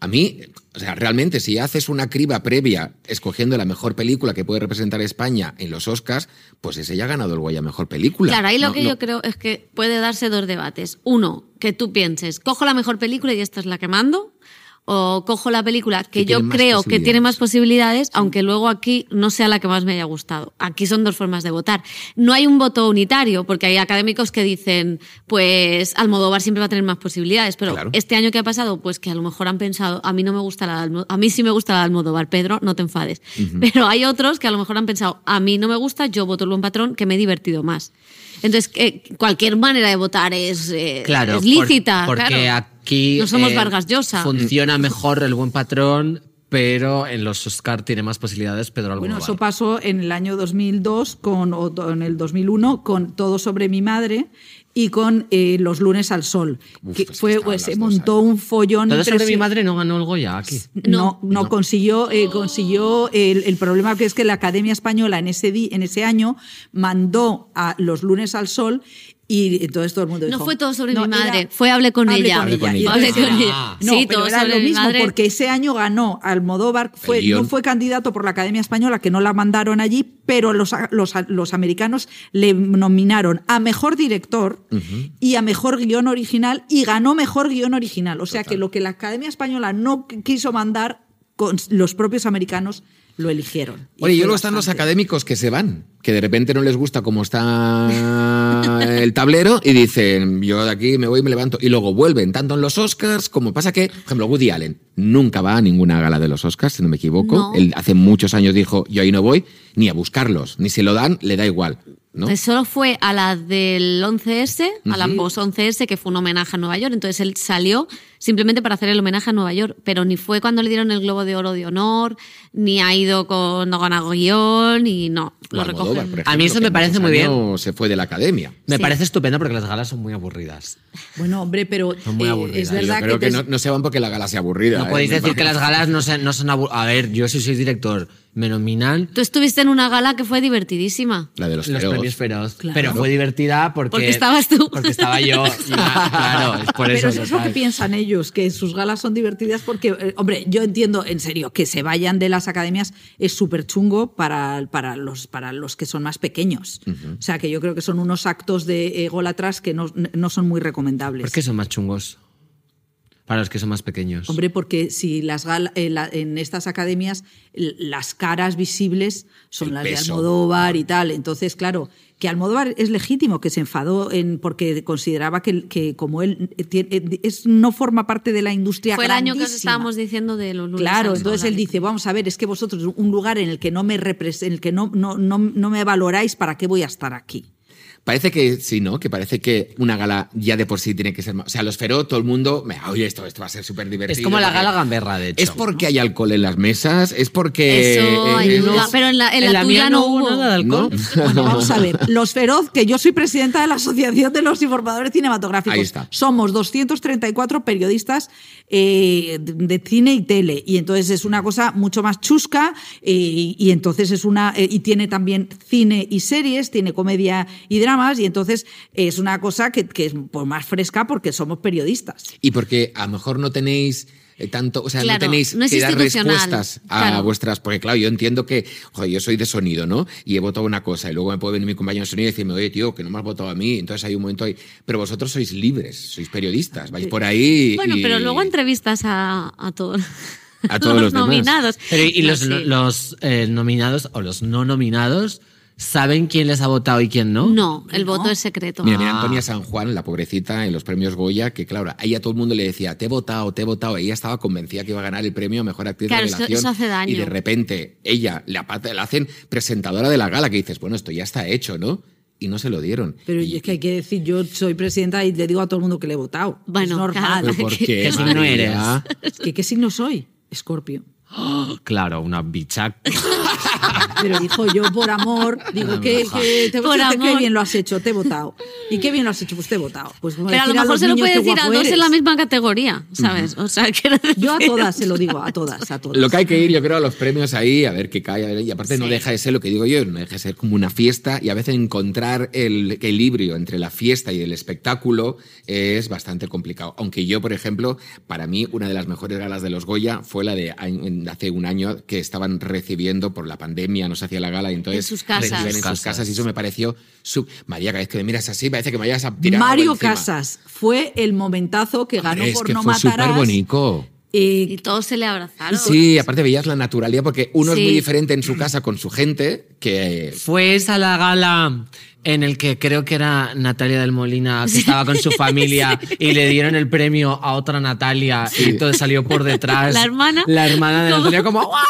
a mí, o sea, realmente si haces una criba previa escogiendo la mejor película que puede representar España en los Oscars, pues ese ya ha ganado el Goya a mejor película. Claro, ahí lo No- que no- yo creo es que puede darse dos debates. Uno, que tú pienses, cojo la mejor película y esta es la que mando. O cojo la película que, Que yo creo que tiene más posibilidades, aunque luego aquí no sea la que más me haya gustado. Aquí son dos formas de votar. No hay un voto unitario, porque hay académicos que dicen, pues Almodóvar siempre va a tener más posibilidades, pero Claro. este año que ha pasado, pues que a lo mejor han pensado, a mí no me gusta la de Almo- a mí sí me gusta la Almodóvar, Pedro, no te enfades. Pero hay otros que a lo mejor han pensado, a mí no me gusta, yo voto el buen patrón, que me he divertido más. Entonces, eh, cualquier manera de votar es, eh, claro, es lícita. por- porque claro. Aquí No somos eh, Vargas Llosa. Funciona mejor el buen patrón, pero en los Oscar tiene más posibilidades Pedro Bueno, Almodóvar. eso pasó en el año 2002 con, o en el 2001 con Todo sobre mi madre y con eh, Los lunes al sol. Uf, que es fue, pues, se montó un follón. Todo sobre mi madre no ganó el Goya aquí. No, no, consiguió, eh, consiguió el, el problema que es que la Academia Española en ese, di- en ese año mandó a los lunes al sol y entonces todo el mundo dijo... No fue todo sobre No, mi madre, era- fue Hable con ella. con ella. Con ella. No, sí, pero todo era sobre lo mi mismo, madre. porque ese año ganó Almodóvar, fue, no fue candidato por la Academia Española, que no la mandaron allí, pero los, los, los americanos le nominaron a Mejor Director y a Mejor Guión Original y ganó Mejor Guión Original. O sea que lo que la Academia Española no qu- quiso mandar, con los propios americanos lo eligieron. Y Oye, y luego están los académicos que se van, que de repente no les gusta cómo está el tablero y dicen, yo de aquí me voy y me levanto. Y luego vuelven, tanto en los Oscars como pasa que, por ejemplo, Woody Allen nunca va a ninguna gala de los Oscars, si no me equivoco. No. Él hace muchos años dijo, yo ahí no voy, ni a buscarlos, ni si lo dan, le da igual. ¿No? Solo fue a la del 11S, a la post 11S, que fue un homenaje a Nueva York. Entonces él salió simplemente para hacer el homenaje a Nueva York, pero ni fue cuando le dieron el Globo de Oro de Honor, ni ha ido con no guion, y no, lo recogen. por A mí eso ejemplo, me parece muy bien. Se fue de la academia. Me Sí. parece estupendo porque las galas son muy aburridas. Bueno, hombre, pero Son muy eh, aburridas. es verdad Yo creo que, que, te- no, no se van porque la gala sea aburrida. No ¿eh? podéis decir que las galas no, se- no son aburridas. A ver, yo si soy director, me nominan Tú estuviste en una gala que fue divertidísima. La de los, los feroz. premios feroz. Claro. Pero fue divertida porque. Porque estabas tú. Porque estaba yo. Y, claro, es por eso. Pero eso es lo que piensan ellos, que sus galas son divertidas porque, eh, hombre, yo entiendo, en serio, que se vayan de las academias es súper chungo para, para, los, para los que son más pequeños. O sea, que yo creo que son unos actos de ególatras que no, no son muy recomendables. ¿Por qué son más chungos? Para los que son más pequeños. Hombre, porque si las gal- en, la- en estas academias las caras visibles son El las peso. de Almodóvar y tal, entonces claro, que Almodóvar es legítimo que se enfadó en porque consideraba que, que como él eh, tiene- eh, es, no forma parte de la industria Fue el año que os estábamos diciendo de los lunes Claro, entonces él dice, vamos a ver, es que vosotros un lugar en el que no me repres- en el que no, no, no, no me valoráis, ¿para qué voy a estar aquí? Parece que sí, ¿no? Que parece que una gala ya de por sí tiene que ser más. O sea, los feroz, todo el mundo. Oye, esto, esto va a ser súper divertido. es como la gala gamberra, de hecho. Es porque hay alcohol en las mesas, es porque. Eso eh, ayuda, es- pero en la, en En la la tuya mía no hubo hubo. nada de alcohol. ¿No? Bueno, vamos a ver. Los Feroz, que yo soy presidenta de la Asociación de los Informadores Cinematográficos. Ahí está. Somos 234 periodistas eh, de, cine y tele. Y entonces es una cosa mucho más chusca. eh, y entonces es una. eh, y tiene también cine y series, tiene comedia y dramas. Y entonces es una cosa que, que es pues, más fresca porque somos periodistas. Y porque a lo mejor no tenéis eh, tanto, o sea, Claro, no tenéis no es que dar respuestas a claro. vuestras, porque claro, yo entiendo que, joder, yo soy de sonido, ¿no? Y he votado una cosa y luego me puede venir mi compañero de sonido y decirme, oye, tío, que no me has votado a mí, entonces hay un momento ahí, pero vosotros sois libres, sois periodistas, vais por ahí Bueno, y- pero luego entrevistas a, a todos. A todos los nominados. Pero, y los, sí. los eh, nominados o los no nominados saben quién les ha votado y quién no. No, el No. voto es secreto. Mira, mira Ah. Antonia San Juan, la pobrecita, en los premios Goya, que claro, ahí a todo el mundo le decía, te he votado, te he votado. Ella estaba convencida que iba a ganar el premio a Mejor Actriz Claro, de eso- Revelación. eso hace daño. Y de repente, ella le, apata- la hacen presentadora de la gala, que dices, bueno, esto ya está hecho, ¿no? Y no se lo dieron. Pero Y- es que hay que decir, yo soy presidenta y le digo a todo el mundo que le he votado. Bueno, es normal. claro. ¿Pero por qué? ¿Qué signo María? ¿Qué, ¿Qué signo soy? Escorpio. Claro, una bicha. Pero dijo yo, por amor, digo, que, que te, Por te- qué amor. bien lo has hecho, te he votado. ¿Y qué bien lo has hecho? Pues te he votado. Pues Pero a lo mejor los se lo niños, puede decir a dos en la misma categoría, ¿sabes? O sea, quiero Yo a todas se lo digo, a todas, a todas. Lo que hay que ir, yo creo, a los premios ahí, a ver qué cae. a ver, y aparte no deja de ser lo que digo yo, no deja de ser como una fiesta y a veces encontrar el equilibrio entre la fiesta y el espectáculo es bastante complicado. Aunque yo, por ejemplo, para mí una de las mejores galas de los Goya fue la de hace un año que estaban recibiendo por la pandemia, no se hacía la gala y entonces En sus casas. en sus Casas. casas y eso me pareció... sub- María, cada vez que me miras así parece que me vayas a tirar Mario. Casas fue el momentazo que ganó Hombre, es por que no fue matarás. súper bonito. Eh, Y todos se le abrazaron. Sí, aparte veías la naturalidad porque uno es muy diferente en su casa con su gente que Fue esa la gala en el que creo que era Natalia del Molina, que estaba con su familia y le dieron el premio a otra Natalia y todo salió por detrás. La hermana. La hermana de Natalia como ¡guau!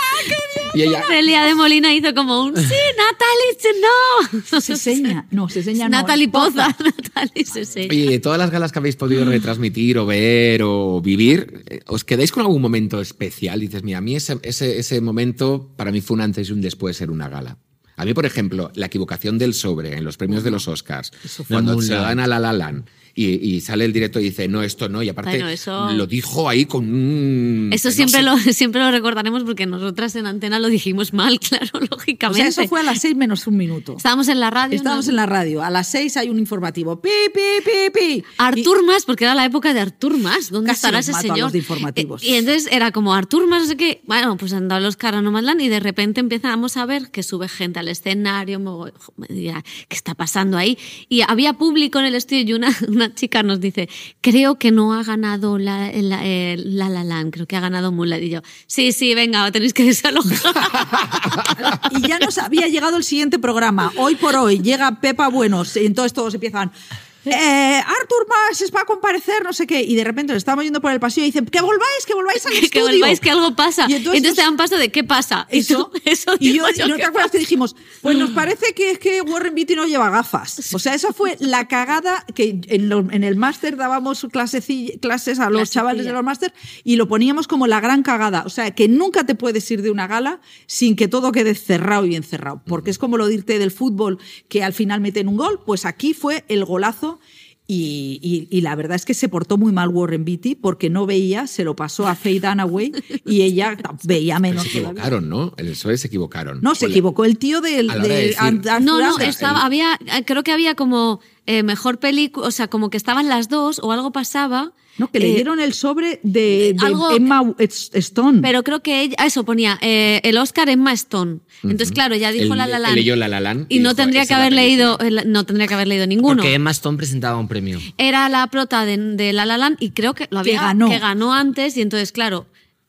y ella Celia de Molina hizo como un sí, Natalie, no. se seña. No, se seña no. Natalie Poza. Poza. Natalie se seña. Oye, de todas las galas que habéis podido retransmitir o ver o vivir, eh, ¿os quedáis con algún momento especial? Dices, mira, a mí ese, ese, ese momento para mí fue un antes y un después de ser una gala. A mí, por ejemplo, la equivocación del sobre en los premios de los Oscars, cuando se dan a La La Land y, y sale el directo y dice, no, esto no, y aparte Bueno, eso- lo dijo ahí con un... Eso no siempre, sé- lo, siempre lo recordaremos porque nosotras en antena lo dijimos mal, claro, O lógicamente. sea, eso fue a las seis menos un minuto. Estábamos en la radio. Estábamos ¿no? en la radio. A las seis hay un informativo. Pi, pi, pi, pi. Artur Mas, porque era la época de Artur Mas. ¿Dónde Casi estará ese mato a señor? los de informativos. Eh, Y entonces era como Artur Mas, no sé qué. Bueno, pues han dado los caras no Nomadland y de repente empezamos a ver que sube gente al escenario. me dirá, ¿Qué está pasando ahí? Y había público en el estudio y una, una chica nos dice: Creo que no ha ganado la la, la, creo que ha ganado Moonlight. Y yo, sí, sí, venga, tenéis que desalojar. Y ya nos había llegado el siguiente programa. Hoy por hoy llega Pepa Buenos y entonces todos empiezan. Eh, Artur Mas va a comparecer, no sé qué. Y de repente nos estamos yendo por el pasillo y dicen: Que volváis, que volváis al que estudio. volváis, que algo pasa. Y entonces entonces, te dan paso de qué pasa. Y Eso, tú- eso y digo yo, y ¿no ¿qué te acuerdas que dijimos? Pues nos parece que es que Warren Beatty no lleva gafas. O sea, esa fue la cagada que en, lo- en el máster dábamos clases a los chavales de los máster y lo poníamos como la gran cagada. O sea, que nunca te puedes ir de una gala sin que todo quede cerrado y bien cerrado. Porque es como lo de irte del fútbol que al final meten un gol. Pues aquí fue el golazo. Y, y- y la verdad es que se portó muy mal Warren Beatty porque no veía, se lo pasó a Faye Dunaway y ella veía Pero menos. se todavía. equivocaron, ¿no? El PSOE se equivocaron. No, se equivocó el tío del. De No, no, estaba, había, eh, creo que había como eh, mejor película, o sea, como que estaban las dos o algo pasaba. No, que le eh, dieron el sobre de, de algo- Emma Stone. Pero creo que ella, ah, eso ponía eh, el Oscar Emma Stone. Entonces, claro, ya dijo Él- La La él Land. leyó La La Land y y no dijo, tendría "Esa que haber leído, película". el- no tendría que haber leído ninguno. Porque Emma Stone presentaba un premio. Era la prota de, de La La Land y creo que lo Que había ganó. antes y entonces, claro,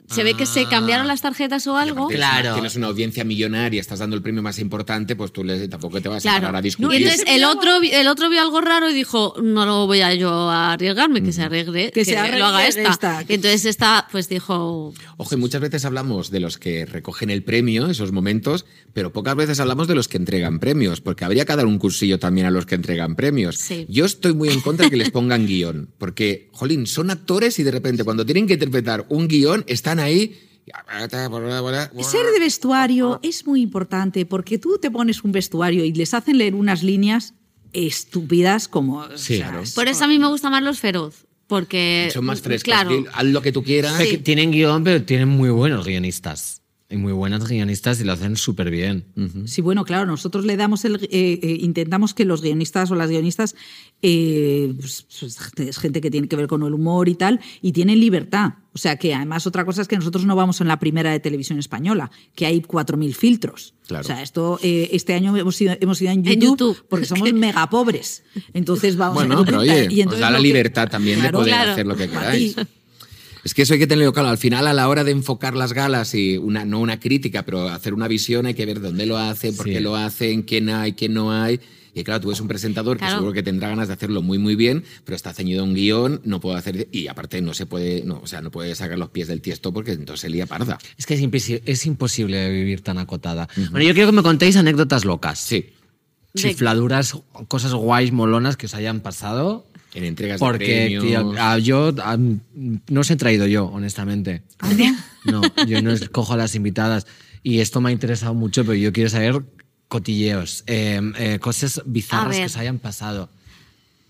se ve que se Ah. cambiaron las tarjetas o Y algo. aparte, Claro. si Tienes una audiencia millonaria, estás dando el premio más importante, pues tú le- tampoco te vas a Claro. parar a y discutir. entonces ese el otro, vi- el otro vio algo raro y dijo, no lo voy a yo a arriesgarme, que se arriesgue, Que que, se arregle lo haga esta. esta. Y entonces esta, pues dijo, Ojo, y muchas veces hablamos de los que recogen el premio, esos momentos, pero pocas veces hablamos de los que entregan premios, porque habría que dar un cursillo también a los que entregan premios. Sí. Yo estoy muy en contra de que les pongan guion, porque, jolín, son actores y de repente cuando tienen que interpretar un guion, están ahí... Ser de vestuario es muy importante porque tú te pones un vestuario y les hacen leer unas líneas estúpidas como. o Sí, sea, claro. es- por eso a mí me gusta más los feroz, porque... Son más frescos. Claro. Haz lo que tú quieras. Que Tienen guion, pero tienen muy buenos guionistas. Y muy buenas guionistas y lo hacen súper bien. Sí, bueno, claro, nosotros le damos el. eh, eh, intentamos que los guionistas o las guionistas. eh, pues, pues, es gente que tiene que ver con el humor y tal, y tienen libertad. O sea que además otra cosa es que nosotros no vamos en la primera de televisión española, que hay 4.000 filtros. Claro. O sea, esto eh, este año hemos ido, hemos ido en YouTube, En YouTube. porque somos mega pobres. Entonces vamos Bueno, pero oye, y os entonces da la que- libertad también Claro, de poder claro. hacer lo que queráis. Es que eso hay que tenerlo claro. Al final, a la hora de enfocar las galas y una, no una crítica, pero hacer una visión, hay que ver dónde lo hacen, por Sí. qué lo hacen, quién hay, quién no hay. Y claro, tú eres un presentador Claro. que seguro que tendrá ganas de hacerlo muy, muy bien, pero está ceñido a un guion, no puedo hacer. Y aparte, no se puede, no, o sea, no puede sacar los pies del tiesto porque entonces se lía parda. Es que es, impisi- es imposible vivir tan acotada. Bueno, yo quiero que me contéis anécdotas locas. Sí. Chifladuras, cosas guays, molonas que os hayan pasado. En entregas Porque, de premios. tío, yo ah, no os he traído yo, honestamente. No, yo no escojo a las invitadas. y esto me ha interesado mucho, pero yo quiero saber cotilleos, eh, eh, cosas bizarras que se hayan pasado.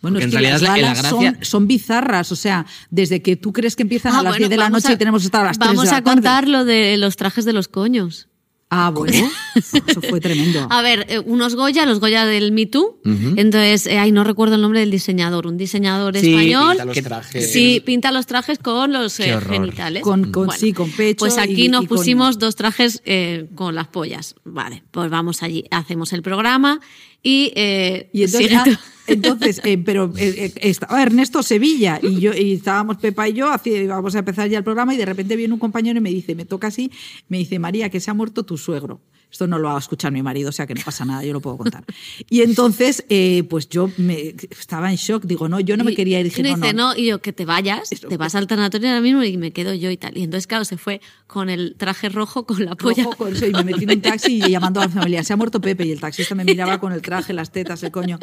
Bueno, Porque es en que realidad las la- la galas gracia- son, son bizarras, o sea, desde que tú crees que empiezan Ah, a las bueno, 10 de la vamos noche a- y tenemos que estar a las 3 Vamos de la a tarde. contar lo de los trajes de los coños. Ah, bueno, eso fue tremendo. A ver, eh, unos Goya, los Goya del Me Too. Entonces, eh, ay, no recuerdo el nombre del diseñador. Un diseñador Sí, español. pinta los que- trajes. Sí, pinta los trajes con los Qué eh, genitales. Con- con- sí, con pecho Pues aquí y- nos y con- pusimos dos trajes eh, con las pollas. Vale, pues vamos allí, hacemos el programa y. eh, Y entonces. Entonces eh, pero eh, eh, estaba Ernesto Sevilla y yo y estábamos Pepa y yo, íbamos a empezar ya el programa y de repente viene un compañero y me dice, me toca así, me dice, María, que se ha muerto tu suegro. Esto no lo va a escuchar mi marido, o sea que no pasa nada, yo lo puedo contar. Y entonces, eh, pues yo me, estaba en shock, digo, no, yo no me quería ir. y Dije, no, dice, no, no, y yo, que te vayas, Eso, te vas al tanatorio ahora mismo y me quedo yo y tal. Y entonces, claro, se fue con el traje rojo, con la polla. rojo con eso, y me metí en un taxi y llamando a la familia, se ha muerto Pepe y el taxista me miraba con el traje, las tetas, el coño.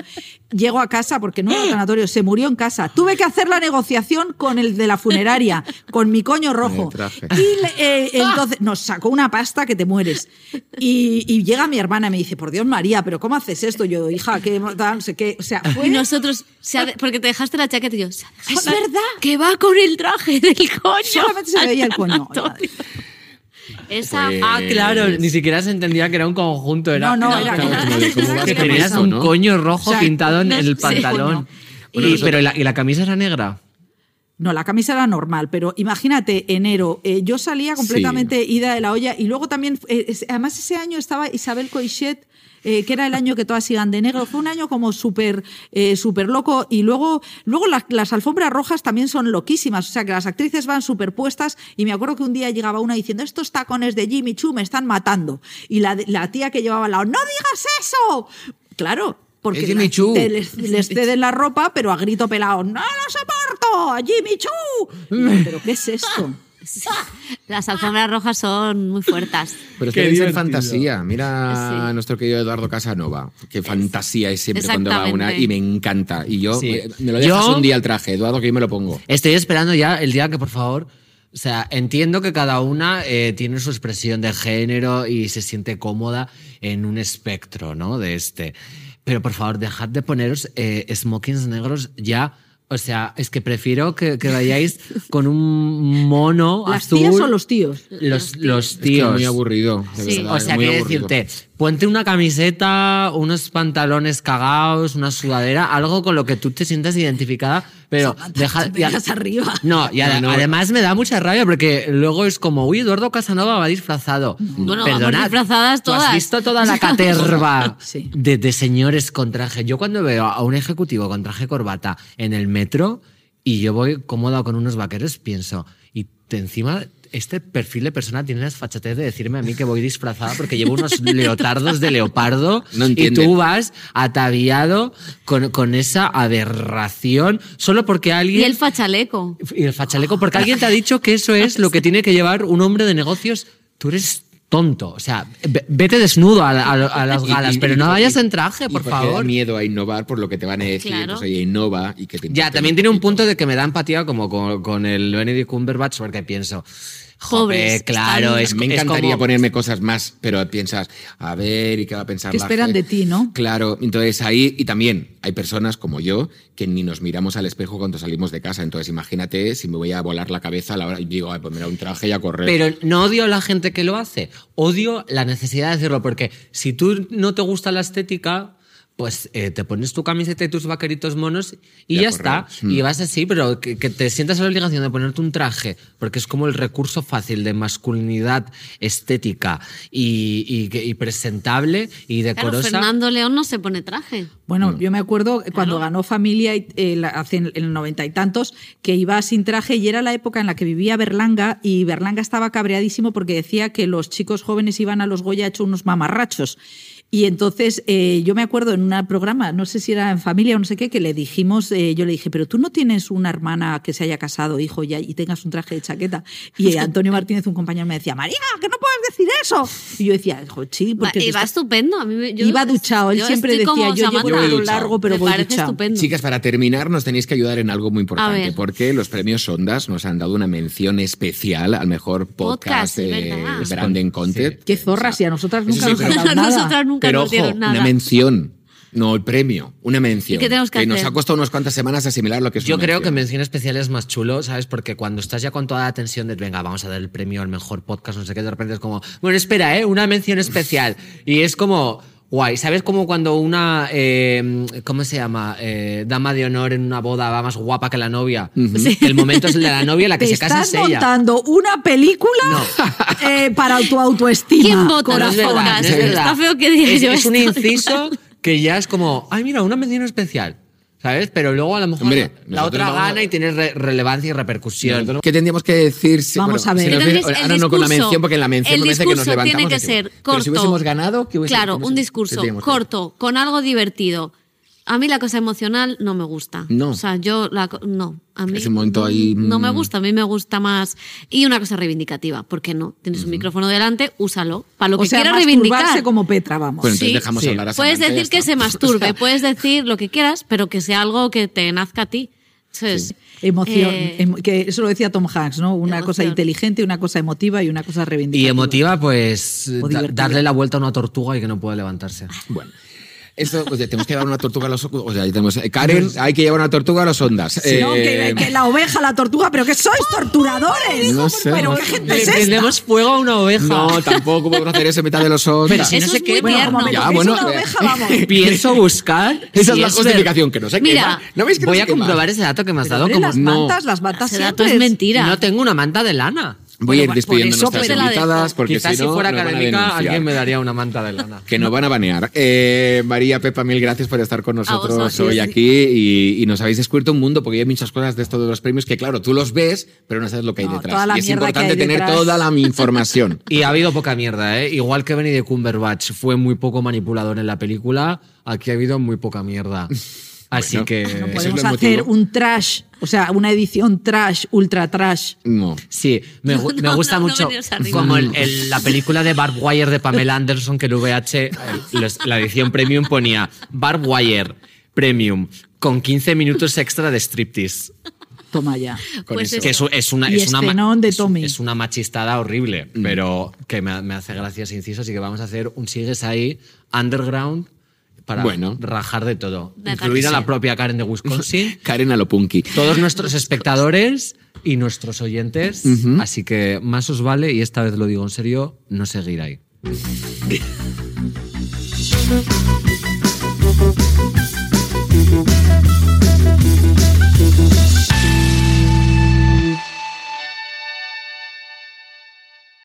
Llego a casa porque no era tanatorio, se murió en casa. Tuve que hacer la negociación con el de la funeraria, con mi coño rojo. El traje. Y eh, entonces nos sacó una pasta que te mueres. Y, y llega mi hermana y me dice, por Dios María, pero ¿cómo haces esto? Yo, hija, que tal, no sé qué. O sea, fue Y nosotros, se ha de- porque te dejaste la chaqueta y yo, se ha dejado Es la- verdad. Que va con el traje del coño. Solamente se veía el coño. Esa. Pues- Ah, claro, ni siquiera se entendía que era un conjunto. Era, No, no, era vas que tenías un ¿no? coño rojo O sea, pintado en no el pantalón. Bueno, Y- pero ¿y la, y la camisa era negra? No, la camisa era normal, pero imagínate, enero, eh, yo salía completamente ida de la olla y luego también, eh, además ese año estaba Isabel Coixet, eh, que era el año que todas iban de negro, fue un año como súper eh, súper loco y luego, luego las, las alfombras rojas también son loquísimas, o sea que las actrices van superpuestas y me acuerdo que un día llegaba una diciendo, estos tacones de Jimmy Choo me están matando y la, la tía que llevaba al lado, no digas eso, claro. Porque Jimmy Choo. te- les, les ceden la ropa, pero a grito pelado, ¡no lo soporto! ¡A Jimmy Choo! Yo, ¿Pero qué es esto? Las alfombras rojas son muy fuertes. Pero es Qué que divertido. fantasía. Mira Sí. a nuestro querido Eduardo Casanova. Qué fantasía es siempre cuando va una y me encanta. Y yo, Sí. me, me lo dejas Yo- un día el traje, Eduardo, que yo me lo pongo. Estoy esperando ya el día que, por favor, o sea, entiendo que cada una eh, tiene su expresión de género y se siente cómoda en un espectro, ¿no? De este. Pero por favor, dejad de poneros eh, smokings negros ya. O sea, es que prefiero que, que vayáis con un mono ¿Las azul. tías o los tíos? Los, los Es que tíos. es muy aburrido. de Sí. verdad, O sea, quiero decirte, ponte una camiseta, unos pantalones cagados, una sudadera, algo con lo que tú te sientas identificada, pero deja, vengas arriba. No, y No, no. además me da mucha rabia porque luego es como, uy, Eduardo Casanova va disfrazado. Bueno, Perdonad, disfrazadas ¿tú todas. has visto toda la caterva Sí. de, de señores con traje? Yo cuando veo a un ejecutivo con traje corbata en el metro y yo voy cómoda con unos vaqueros, pienso, y te encima este perfil de persona tiene la desfachatez de decirme a mí que voy disfrazada porque llevo unos leotardos de leopardo No y tú vas ataviado con, con esa aberración solo porque alguien... Y el fachaleco. Y el fachaleco, porque alguien te ha dicho que eso es lo que tiene que llevar un hombre de negocios. Tú eres tonto. O sea, ve- vete desnudo a, a- a las Y- galas, y- pero y- no y- vayas y- en traje, y por porque da favor. miedo a innovar por lo que te van a decir. Claro. Pues oye, innova y que te Ya, también un tiene un punto de que me da empatía como con, con el Benedict Cumberbatch, porque pienso, Jope, claro, es, Me es encantaría como- ponerme cosas más, pero piensas, a ver, ¿y qué va a pensar ¿Qué la esperan de ti, no? Claro, entonces ahí, y también hay personas como yo que ni nos miramos al espejo cuando salimos de casa. Entonces imagínate si me voy a volar la cabeza a la hora y digo, "Ay, pues mira, un traje y a correr. Pero no odio a la gente que lo hace, odio la necesidad de hacerlo, porque si tú no te gusta la estética, pues eh, te pones tu camiseta y tus vaqueritos monos y ya correr. está. Y vas así, pero que, que te sientas la obligación de ponerte un traje, porque es como el recurso fácil de masculinidad estética y, y que- y presentable y Claro, decorosa. Fernando León no se pone traje. Bueno, yo me acuerdo cuando ganó Familia y, eh, hace en el noventa y tantos que iba sin traje y era la época en la que vivía Berlanga y Berlanga estaba cabreadísimo porque decía que los chicos jóvenes iban a los Goya hecho unos mamarrachos. Y entonces eh, yo me acuerdo en un programa, no sé si era en familia o no sé qué, que le dijimos, eh, yo le dije, pero tú no tienes una hermana que se haya casado, hijo, ya, y tengas un traje de chaqueta. Y Antonio Martínez, un compañero, me decía, María, que no puedes decir eso. Y yo decía, "Jo, sí, porque Iba está- estupendo. A mí me- yo- Iba duchado, él siempre decía, yo llevo pelo largo, pero me voy duchado. estupendo. Chicas, para terminar, nos tenéis que ayudar en algo muy importante, porque los premios Ondas nos han dado una mención especial al mejor podcast, Podcast, eh, verdad. branding content. Qué zorras, y a nosotras nunca sí, nos han dado nada. Nunca Pero nos ojo, dieron nada. una mención, no el premio, una mención. ¿Y qué tenemos que nos hacer? ha costado unas cuantas semanas asimilar lo que es Yo una creo que mención. mención especial es más chulo, ¿sabes? Porque cuando estás ya con toda la tensión de, venga, vamos a dar el premio al mejor podcast, no sé qué, de repente es como, bueno, espera, ¿eh? Una mención especial. Y es como, guay, ¿sabes? Como cuando una, eh, ¿cómo se llama? Eh, dama de honor en una boda va más guapa que la novia. El momento es el de la novia, la que se casa estás es ella. montando una película eh, para tu autoestima. ¿Quién vota No, en es verdad, no es verdad. Está feo que diga es, yo es un inciso que ya es como, ay, mira, una mención especial. ¿Sabes? Pero luego a lo mejor Hombre, la otra vamos gana y tiene re- relevancia y repercusión. ¿Qué tendríamos que decir? si- Vamos bueno, a ver. si nos Entonces, viene- el ahora no con la discurso- mención, porque en la mención el me parece que nos discurso levantamos. tiene que ser Pero si hubiésemos ganado, ¿qué hubiese- Claro, un discurso corto, con algo divertido. A mí la cosa emocional no me gusta. No. O sea, yo la no. A mí Ese momento ahí, no me mm. gusta, a mí me gusta más y una cosa reivindicativa, ¿por qué no? Tienes un micrófono delante, úsalo para lo O que sea, quieras reivindicar. como Petra, vamos. Bueno, entonces Sí. dejamos Sí. hablar a Puedes Samantha decir que se masturbe, puedes decir lo que quieras, pero que sea algo que te nazca a ti. ¿Sabes? Emoción, Eh, emo- que eso lo decía Tom Hanks, ¿no? Una Emoción. cosa inteligente, una cosa emotiva y una cosa reivindicativa. Y emotiva, pues da- darle la vuelta a una tortuga y que no puede levantarse. Bueno. Esto, o sea, tenemos que llevar una tortuga a los o sea, ahí tenemos, eh, Karen, hay que llevar una tortuga a los ondas. No, Eh, que, que la oveja, la tortuga, pero que sois torturadores. No sé, pero no qué sé. gente Le es esta? prendemos fuego a una oveja. No, tampoco podemos hacer eso en mitad de los ondas. Pero si Eso no se es muy quema. Bueno, Ya, bueno, una eh. oveja, vamos. Pienso buscar. Esa si es la ver- justificación, que no se Mira, quema. ¿No veis que no Voy se a comprobar ese dato que me has Pero, dado. Como las no. mantas, las mantas Ese dato es mentira. no tengo una manta de lana. Voy a ir despidiendo por nuestras invitadas dejo. porque Quizás si si no, fuera nos van a académica, alguien me daría una manta de lana. Que nos van a banear. Eh, María, Pepa, mil gracias por estar con nosotros hoy aquí y, y nos habéis descubierto un mundo porque hay muchas cosas de esto de los premios que, claro, tú los ves, pero no sabes lo que hay No, detrás. y es importante tener toda la información. Y ha habido poca mierda, ¿eh? Igual que Benny de Cumberbatch fue muy poco manipulador en la película, aquí ha habido muy poca mierda. Así Bueno, que. Es Podemos hacer un trash, o sea, una edición trash, ultra trash. No. Sí, me, gu- me No, gusta no, no mucho. como el- el- la película de Barb Wire de Pamela Anderson, que el VH, los- la edición premium ponía Barb Wire Premium con 15 minutos extra de striptease. Toma ya. Con Pues eso. Que es, es una, Y es, una, de es- Tommy. es una machistada horrible, pero que me, me hace gracia ese inciso, así que vamos a hacer un sigues ahí, underground, para bueno. rajar de todo. Incluida la propia Karen de Wisconsin. Karen a lo. Todos nuestros espectadores y nuestros oyentes. Así que más os vale, y esta vez lo digo en serio, no seguir ahí.